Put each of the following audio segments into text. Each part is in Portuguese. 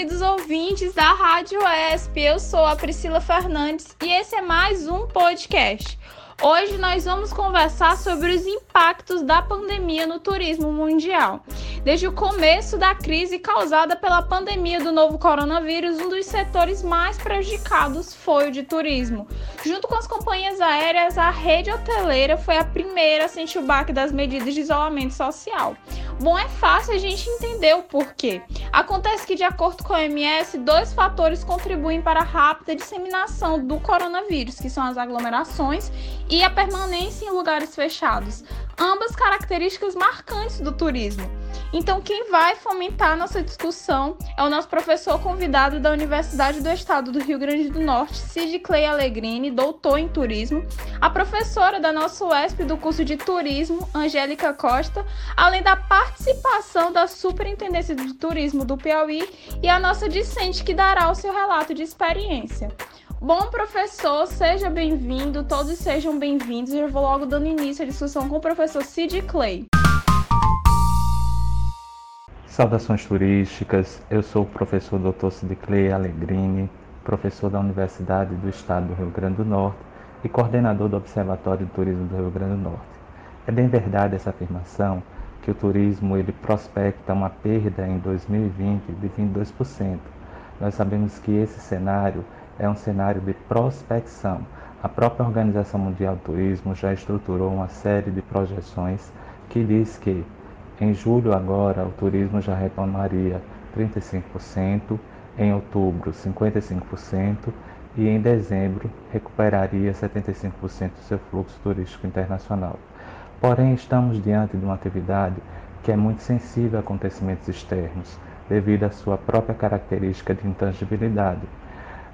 queridos ouvintes da Rádio ESP. Eu sou a Priscila Fernandes e esse é mais um podcast. Hoje nós vamos conversar sobre os impactos da pandemia no turismo mundial. Desde o começo da crise causada pela pandemia do novo coronavírus, um dos setores mais prejudicados foi o de turismo. Junto com as companhias aéreas, a rede hoteleira foi a primeira a sentir o baque das medidas de isolamento social. Bom, é fácil a gente entender o porquê. Acontece que, de acordo com a OMS, dois fatores contribuem para a rápida disseminação do coronavírus, que são as aglomerações e a permanência em lugares fechados, ambas características marcantes do turismo. Então, quem vai fomentar nossa discussão é o nosso professor convidado da Universidade do Estado do Rio Grande do Norte, Cid Clay Alegrini, doutor em turismo, a professora da nossa UESP do curso de turismo, Angélica Costa, além da participação da Superintendência do Turismo do Piauí e a nossa discente que dará o seu relato de experiência. Bom, professor, seja bem-vindo, todos sejam bem-vindos. Eu vou logo dando início à discussão com o professor Cid Clay. Saudações turísticas, eu sou o professor Dr. Sidiclei Alegrini, professor da Universidade do Estado do Rio Grande do Norte e coordenador do Observatório de Turismo do Rio Grande do Norte. É bem verdade essa afirmação que o turismo ele prospecta uma perda em 2020 de 22%. Nós sabemos que esse cenário é um cenário de prospecção. A própria Organização Mundial do Turismo já estruturou uma série de projeções que diz que em julho, agora, o turismo já retomaria 35%, em outubro, 55% e em dezembro recuperaria 75% do seu fluxo turístico internacional. Porém, estamos diante de uma atividade que é muito sensível a acontecimentos externos, devido à sua própria característica de intangibilidade.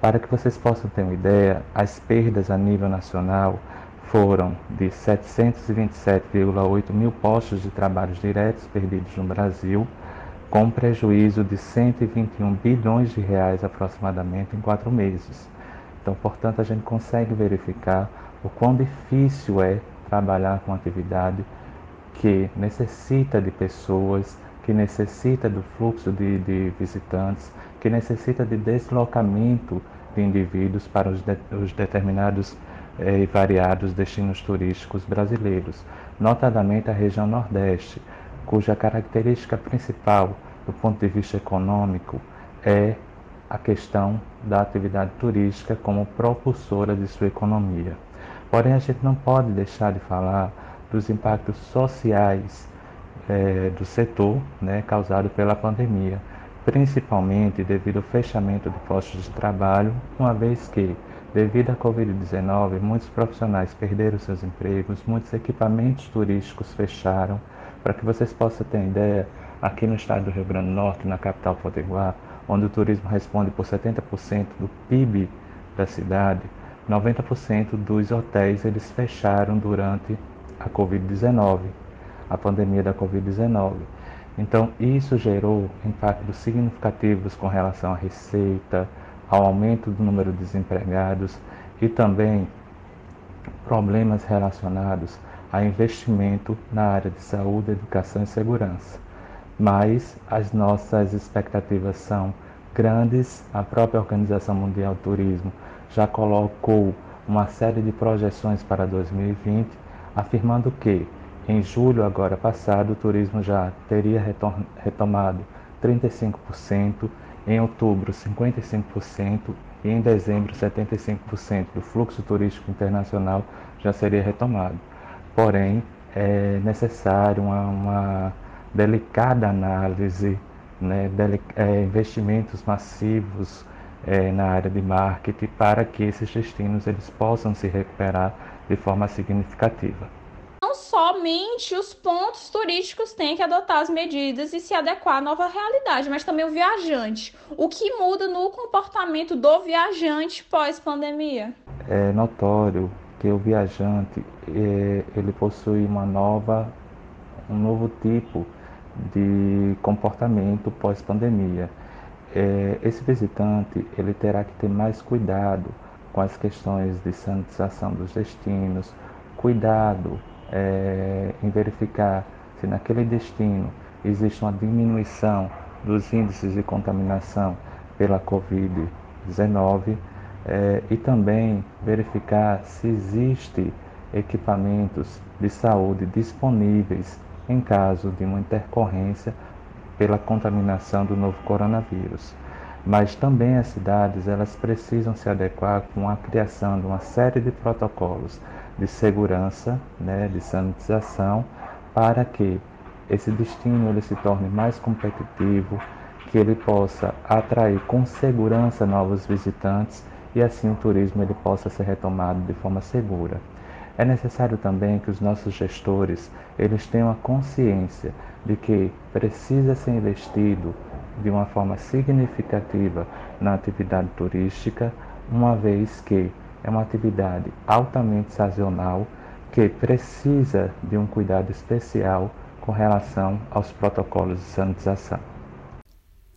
Para que vocês possam ter uma ideia, as perdas a nível nacional foram de 727,8 mil postos de trabalho diretos perdidos no Brasil, com prejuízo de 121 bilhões de reais aproximadamente em quatro meses. Então, portanto, a gente consegue verificar o quão difícil é trabalhar com atividade que necessita de pessoas, que necessita do fluxo de, de visitantes, que necessita de deslocamento de indivíduos para os, de, os determinados e variados destinos turísticos brasileiros, notadamente a região Nordeste, cuja característica principal do ponto de vista econômico é a questão da atividade turística como propulsora de sua economia. Porém, a gente não pode deixar de falar dos impactos sociais é, do setor né, causado pela pandemia, principalmente devido ao fechamento de postos de trabalho, uma vez que Devido à Covid-19, muitos profissionais perderam seus empregos, muitos equipamentos turísticos fecharam. Para que vocês possam ter ideia, aqui no estado do Rio Grande do Norte, na capital Potiguar, onde o turismo responde por 70% do PIB da cidade, 90% dos hotéis eles fecharam durante a Covid-19, a pandemia da Covid-19. Então, isso gerou impactos significativos com relação à receita, ao aumento do número de desempregados e também problemas relacionados a investimento na área de saúde, educação e segurança. Mas as nossas expectativas são grandes. A própria Organização Mundial do Turismo já colocou uma série de projeções para 2020, afirmando que em julho agora passado o turismo já teria retomado 35% em outubro 55% e em dezembro 75% do fluxo turístico internacional já seria retomado. Porém, é necessário uma, uma delicada análise, né, é, investimentos massivos é, na área de marketing para que esses destinos eles possam se recuperar de forma significativa somente os pontos turísticos têm que adotar as medidas e se adequar à nova realidade, mas também o viajante. O que muda no comportamento do viajante pós-pandemia? É notório que o viajante é, ele possui uma nova, um novo tipo de comportamento pós-pandemia. É, esse visitante ele terá que ter mais cuidado com as questões de sanitização dos destinos, cuidado é, em verificar se naquele destino existe uma diminuição dos índices de contaminação pela Covid-19 é, e também verificar se existe equipamentos de saúde disponíveis em caso de uma intercorrência pela contaminação do novo coronavírus. Mas também as cidades elas precisam se adequar com a criação de uma série de protocolos de segurança, né, de sanitização, para que esse destino ele se torne mais competitivo, que ele possa atrair com segurança novos visitantes e assim o turismo ele possa ser retomado de forma segura. É necessário também que os nossos gestores eles tenham a consciência de que precisa ser investido de uma forma significativa na atividade turística, uma vez que é uma atividade altamente sazonal que precisa de um cuidado especial com relação aos protocolos de sanitização.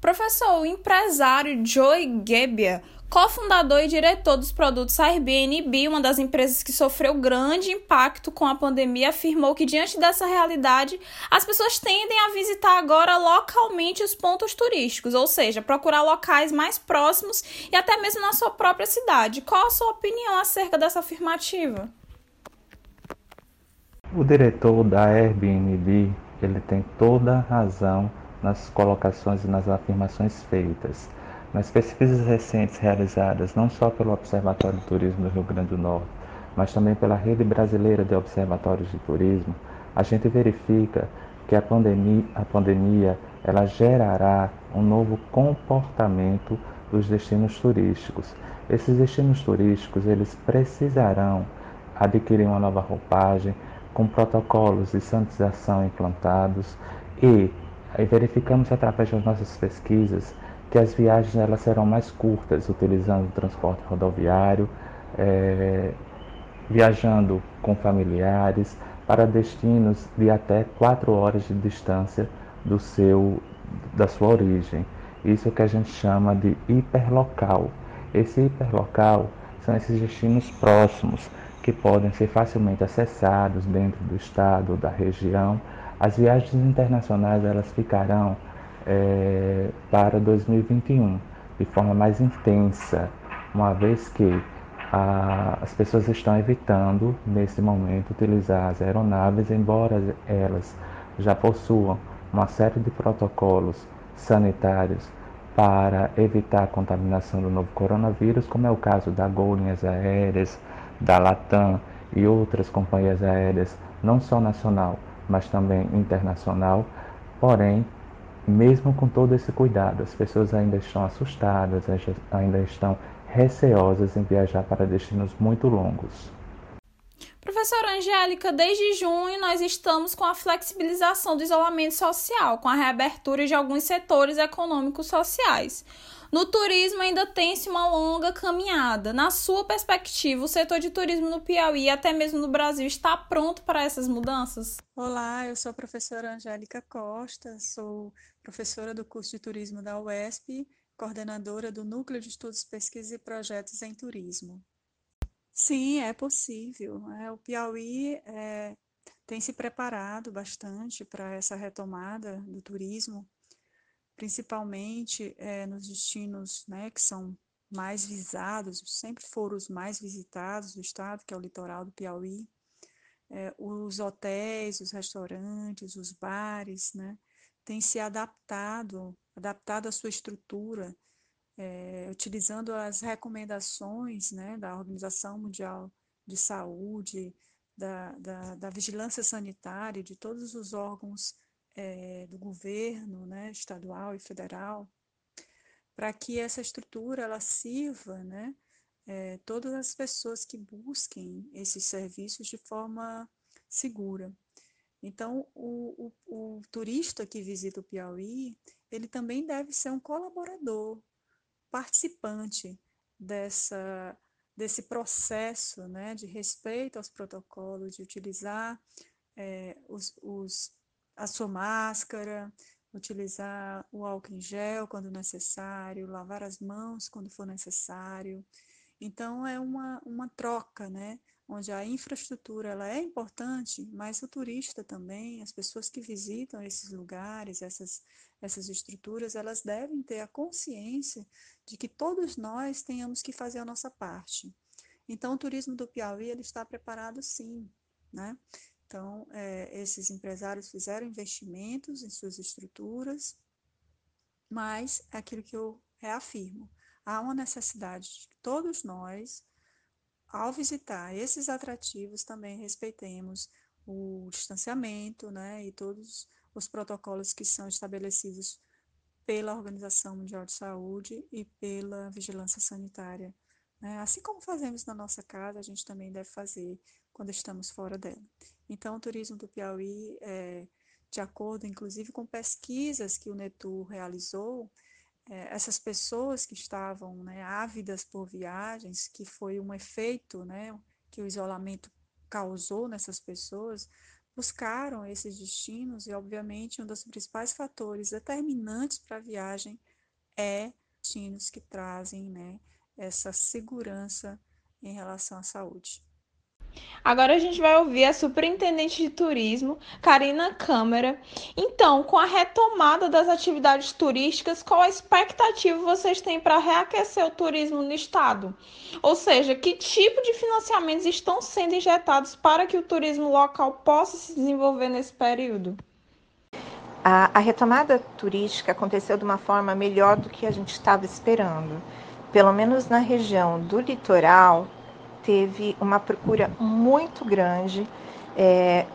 Professor, o empresário Joey Gebbia cofundador e diretor dos produtos Airbnb, uma das empresas que sofreu grande impacto com a pandemia, afirmou que diante dessa realidade, as pessoas tendem a visitar agora localmente os pontos turísticos, ou seja, procurar locais mais próximos e até mesmo na sua própria cidade. Qual a sua opinião acerca dessa afirmativa? O diretor da Airbnb, ele tem toda a razão nas colocações e nas afirmações feitas. Nas pesquisas recentes realizadas não só pelo Observatório de Turismo do Rio Grande do Norte, mas também pela Rede Brasileira de Observatórios de Turismo, a gente verifica que a pandemia, a pandemia ela gerará um novo comportamento dos destinos turísticos. Esses destinos turísticos eles precisarão adquirir uma nova roupagem com protocolos de sanitização implantados e verificamos através das nossas pesquisas que as viagens elas serão mais curtas, utilizando o transporte rodoviário, é, viajando com familiares para destinos de até quatro horas de distância do seu, da sua origem. Isso que a gente chama de hiperlocal. Esse hiperlocal são esses destinos próximos que podem ser facilmente acessados dentro do estado, da região. As viagens internacionais elas ficarão é, para 2021 de forma mais intensa, uma vez que a, as pessoas estão evitando, nesse momento, utilizar as aeronaves, embora elas já possuam uma série de protocolos sanitários para evitar a contaminação do novo coronavírus, como é o caso da Gol Linhas Aéreas, da Latam e outras companhias aéreas, não só nacional, mas também internacional. Porém, mesmo com todo esse cuidado, as pessoas ainda estão assustadas, ainda estão receosas em viajar para destinos muito longos. Professora Angélica, desde junho nós estamos com a flexibilização do isolamento social, com a reabertura de alguns setores econômicos sociais. No turismo ainda tem-se uma longa caminhada. Na sua perspectiva, o setor de turismo no Piauí, até mesmo no Brasil, está pronto para essas mudanças? Olá, eu sou a professora Angélica Costa, sou professora do curso de turismo da UESP, coordenadora do Núcleo de Estudos, Pesquisa e Projetos em Turismo. Sim, é possível. É, o Piauí é, tem se preparado bastante para essa retomada do turismo principalmente é, nos destinos né, que são mais visados, sempre foram os mais visitados do estado, que é o litoral do Piauí. É, os hotéis, os restaurantes, os bares, né, têm se adaptado, adaptado a sua estrutura, é, utilizando as recomendações né, da Organização Mundial de Saúde, da, da, da vigilância sanitária, de todos os órgãos é, do governo, né, estadual e federal, para que essa estrutura ela sirva, né, é, todas as pessoas que busquem esses serviços de forma segura. Então, o, o, o turista que visita o Piauí, ele também deve ser um colaborador, participante dessa desse processo né, de respeito aos protocolos, de utilizar é, os, os, a sua máscara, utilizar o álcool em gel quando necessário, lavar as mãos quando for necessário. Então, é uma, uma troca, né? onde a infraestrutura ela é importante, mas o turista também, as pessoas que visitam esses lugares, essas, essas estruturas, elas devem ter a consciência de que todos nós tenhamos que fazer a nossa parte. Então, o turismo do Piauí ele está preparado sim, né? Então, é, esses empresários fizeram investimentos em suas estruturas, mas é aquilo que eu reafirmo, há uma necessidade de que todos nós ao visitar esses atrativos, também respeitemos o distanciamento, né, e todos os protocolos que são estabelecidos pela Organização Mundial de Saúde e pela Vigilância Sanitária. Né? Assim como fazemos na nossa casa, a gente também deve fazer quando estamos fora dela. Então, o turismo do Piauí, é, de acordo, inclusive, com pesquisas que o Netur realizou, é, essas pessoas que estavam né, ávidas por viagens, que foi um efeito né, que o isolamento causou nessas pessoas, buscaram esses destinos e, obviamente, um dos principais fatores determinantes para a viagem é destinos que trazem né, essa segurança em relação à saúde. Agora a gente vai ouvir a superintendente de turismo, Karina Câmara. Então, com a retomada das atividades turísticas, qual a expectativa vocês têm para reaquecer o turismo no estado? Ou seja, que tipo de financiamentos estão sendo injetados para que o turismo local possa se desenvolver nesse período? A, a retomada turística aconteceu de uma forma melhor do que a gente estava esperando. Pelo menos na região do litoral, teve uma procura muito grande é,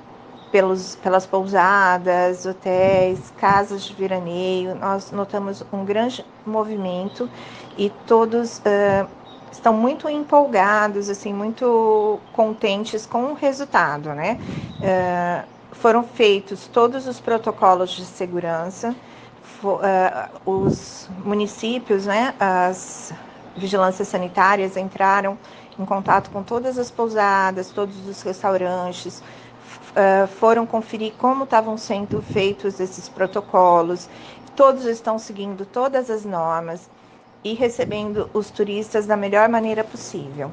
pelos, pelas pousadas, hotéis, casas de veraneio. Nós notamos um grande movimento e todos uh, estão muito empolgados, assim, muito contentes com o resultado, né? Uh, foram feitos todos os protocolos de segurança, uh, os municípios, né, as vigilâncias sanitárias entraram em contato com todas as pousadas, todos os restaurantes, uh, foram conferir como estavam sendo feitos esses protocolos. Todos estão seguindo todas as normas e recebendo os turistas da melhor maneira possível.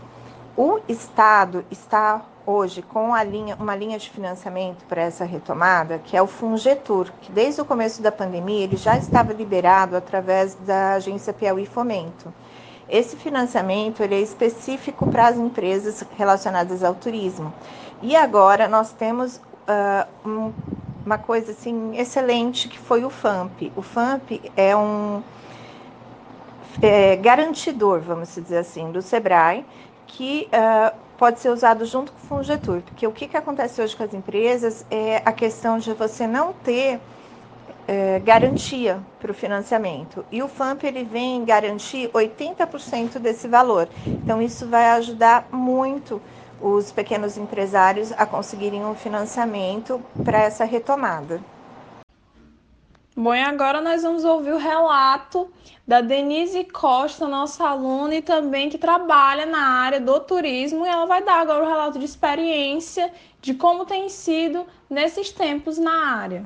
O Estado está hoje com linha, uma linha de financiamento para essa retomada, que é o Fungetur, que desde o começo da pandemia ele já estava liberado através da agência Piauí Fomento. Esse financiamento é específico para as empresas relacionadas ao turismo. E agora nós temos uh, um, uma coisa assim excelente que foi o FAMP. O FAMP é um é, garantidor, vamos dizer assim, do Sebrae, que uh, pode ser usado junto com o Fungetur. Porque o que, que acontece hoje com as empresas é a questão de você não ter é, garantia para o financiamento. E o FAMP ele vem garantir 80% desse valor. Então, isso vai ajudar muito os pequenos empresários a conseguirem um financiamento para essa retomada. Bom, e agora nós vamos ouvir o relato da Denise Costa, nossa aluna e também que trabalha na área do turismo, e ela vai dar agora o relato de experiência de como tem sido nesses tempos na área.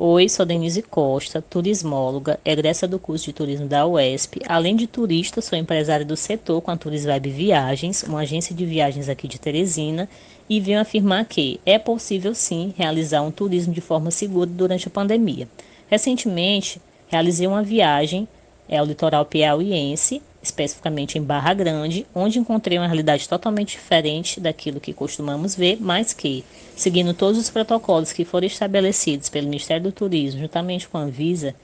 Oi, sou Denise Costa, turismóloga, egressa do curso de turismo da UESP. Além de turista, sou empresária do setor com a Turisvibe Viagens, uma agência de viagens aqui de Teresina, e venho afirmar que é possível sim realizar um turismo de forma segura durante a pandemia. Recentemente, realizei uma viagem ao litoral piauiense especificamente em Barra Grande, onde encontrei uma realidade totalmente diferente daquilo que costumamos ver, mas que, seguindo todos os protocolos que foram estabelecidos pelo Ministério do Turismo, juntamente com a Anvisa,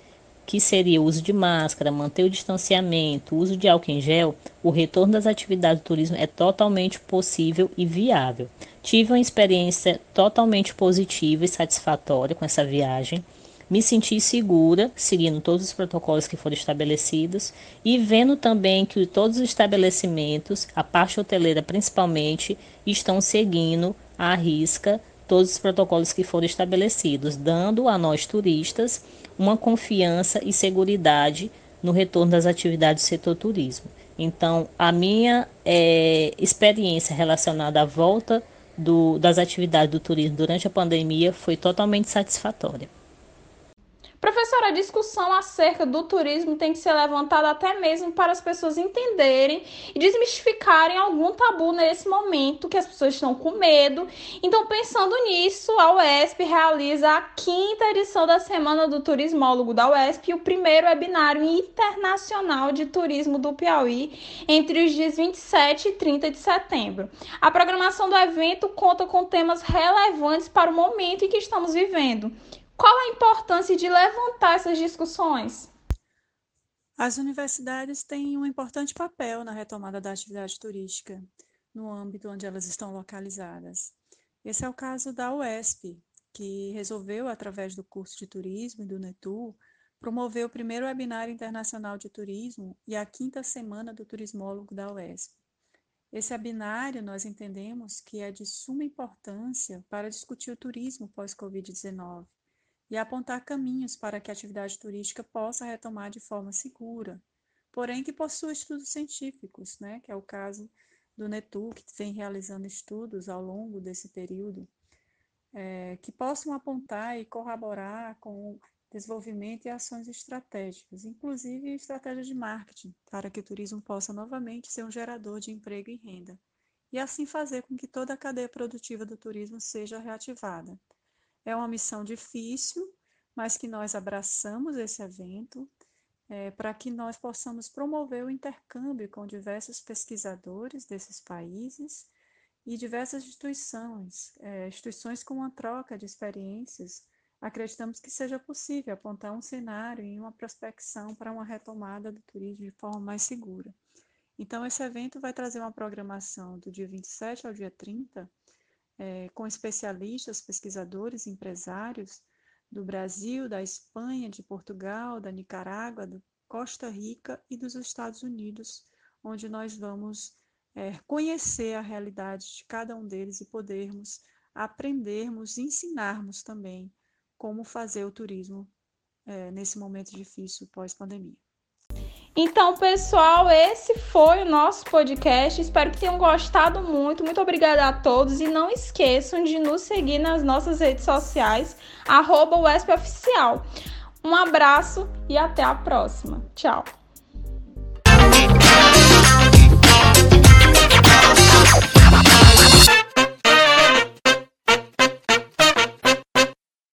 que seria o uso de máscara, manter o distanciamento, o uso de álcool em gel, o retorno das atividades do turismo é totalmente possível e viável. Tive uma experiência totalmente positiva e satisfatória com essa viagem me senti segura, seguindo todos os protocolos que foram estabelecidos e vendo também que todos os estabelecimentos, a parte hoteleira principalmente, estão seguindo à risca todos os protocolos que foram estabelecidos, dando a nós turistas uma confiança e segurança no retorno das atividades do setor turismo. Então, a minha é, experiência relacionada à volta do, das atividades do turismo durante a pandemia foi totalmente satisfatória. Professora, a discussão acerca do turismo tem que ser levantada até mesmo para as pessoas entenderem e desmistificarem algum tabu nesse momento que as pessoas estão com medo. Então, pensando nisso, a UESP realiza a quinta edição da Semana do Turismólogo da UESP e o primeiro webinário internacional de turismo do Piauí entre os dias 27 e 30 de setembro. A programação do evento conta com temas relevantes para o momento em que estamos vivendo qual a importância de levantar essas discussões? As universidades têm um importante papel na retomada da atividade turística no âmbito onde elas estão localizadas. Esse é o caso da UESP, que resolveu, através do curso de turismo e do NETU, promover o primeiro webinário internacional de turismo e a quinta semana do turismólogo da UESP. Esse webinário nós entendemos que é de suma importância para discutir o turismo pós-Covid-19 e apontar caminhos para que a atividade turística possa retomar de forma segura, porém que possua estudos científicos, né, que é o caso do NETU, que vem realizando estudos ao longo desse período, é, que possam apontar e corroborar com o desenvolvimento e ações estratégicas, inclusive estratégias de marketing, para que o turismo possa novamente ser um gerador de emprego e renda, e assim fazer com que toda a cadeia produtiva do turismo seja reativada. É uma missão difícil, mas que nós abraçamos esse evento é, para que nós possamos promover o intercâmbio com diversos pesquisadores desses países e diversas instituições, é, instituições com uma troca de experiências. Acreditamos que seja possível apontar um cenário e uma prospecção para uma retomada do turismo de forma mais segura. Então, esse evento vai trazer uma programação do dia 27 ao dia 30 é, com especialistas, pesquisadores, empresários do Brasil, da Espanha, de Portugal, da Nicarágua, do Costa Rica e dos Estados Unidos, onde nós vamos é, conhecer a realidade de cada um deles e podermos aprendermos, ensinarmos também como fazer o turismo é, nesse momento difícil pós-pandemia. Então, pessoal, esse foi o nosso podcast. Espero que tenham gostado muito. Muito obrigada a todos. E não esqueçam de nos seguir nas nossas redes sociais, arroba Um abraço e até a próxima. Tchau!